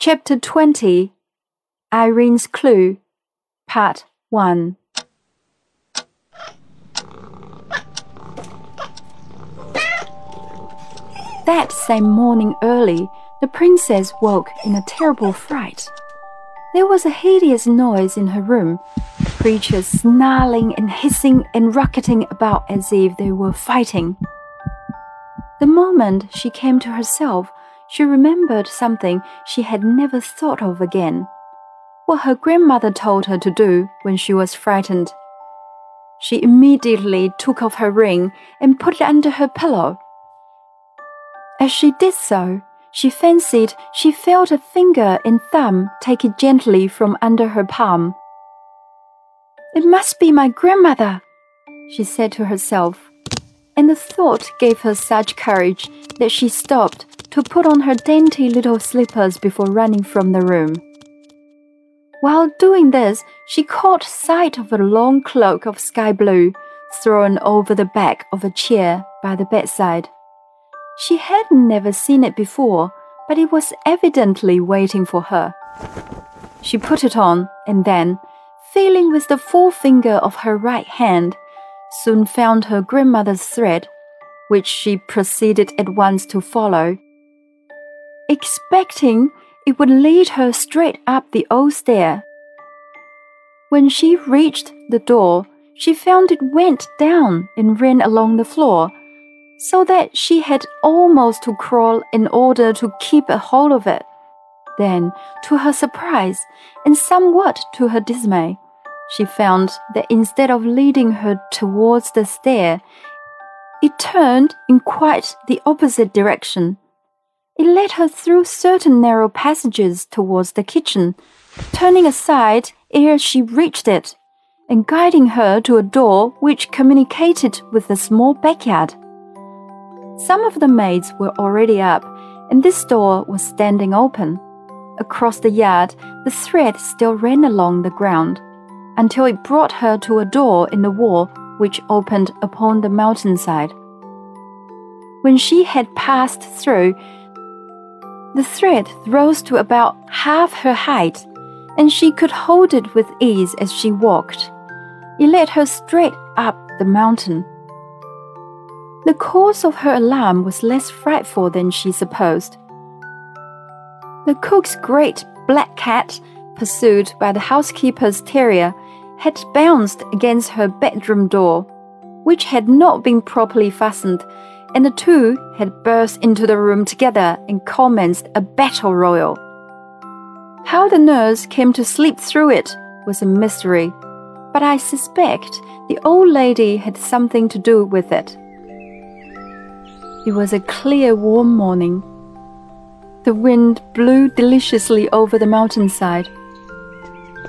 Chapter 20 Irene's Clue, Part 1 That same morning early, the princess woke in a terrible fright. There was a hideous noise in her room, creatures snarling and hissing and rocketing about as if they were fighting. The moment she came to herself, she remembered something she had never thought of again what her grandmother told her to do when she was frightened. She immediately took off her ring and put it under her pillow. As she did so, she fancied she felt a finger and thumb take it gently from under her palm. It must be my grandmother, she said to herself, and the thought gave her such courage that she stopped to put on her dainty little slippers before running from the room. While doing this, she caught sight of a long cloak of sky blue thrown over the back of a chair by the bedside. She had never seen it before, but it was evidently waiting for her. She put it on and then, feeling with the forefinger of her right hand, soon found her grandmother's thread, which she proceeded at once to follow. Expecting it would lead her straight up the old stair. When she reached the door, she found it went down and ran along the floor, so that she had almost to crawl in order to keep a hold of it. Then, to her surprise, and somewhat to her dismay, she found that instead of leading her towards the stair, it turned in quite the opposite direction. It led her through certain narrow passages towards the kitchen, turning aside ere she reached it, and guiding her to a door which communicated with a small backyard. Some of the maids were already up, and this door was standing open. Across the yard, the thread still ran along the ground, until it brought her to a door in the wall which opened upon the mountainside. When she had passed through, the thread rose to about half her height, and she could hold it with ease as she walked. It led her straight up the mountain. The cause of her alarm was less frightful than she supposed. The cook's great black cat, pursued by the housekeeper's terrier, had bounced against her bedroom door, which had not been properly fastened and the two had burst into the room together and commenced a battle royal. How the nurse came to sleep through it was a mystery, but I suspect the old lady had something to do with it. It was a clear, warm morning. The wind blew deliciously over the mountainside.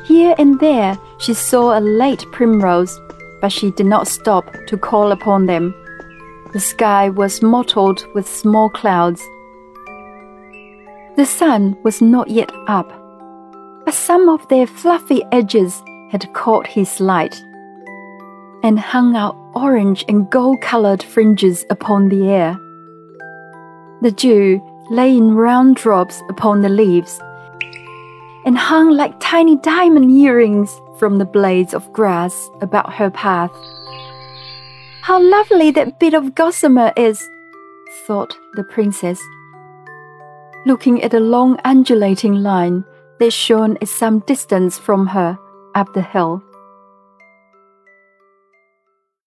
Here and there she saw a late primrose, but she did not stop to call upon them. The sky was mottled with small clouds. The sun was not yet up, but some of their fluffy edges had caught his light and hung out orange and gold colored fringes upon the air. The dew lay in round drops upon the leaves and hung like tiny diamond earrings from the blades of grass about her path. How lovely that bit of gossamer is, thought the princess, looking at a long undulating line that shone at some distance from her up the hill.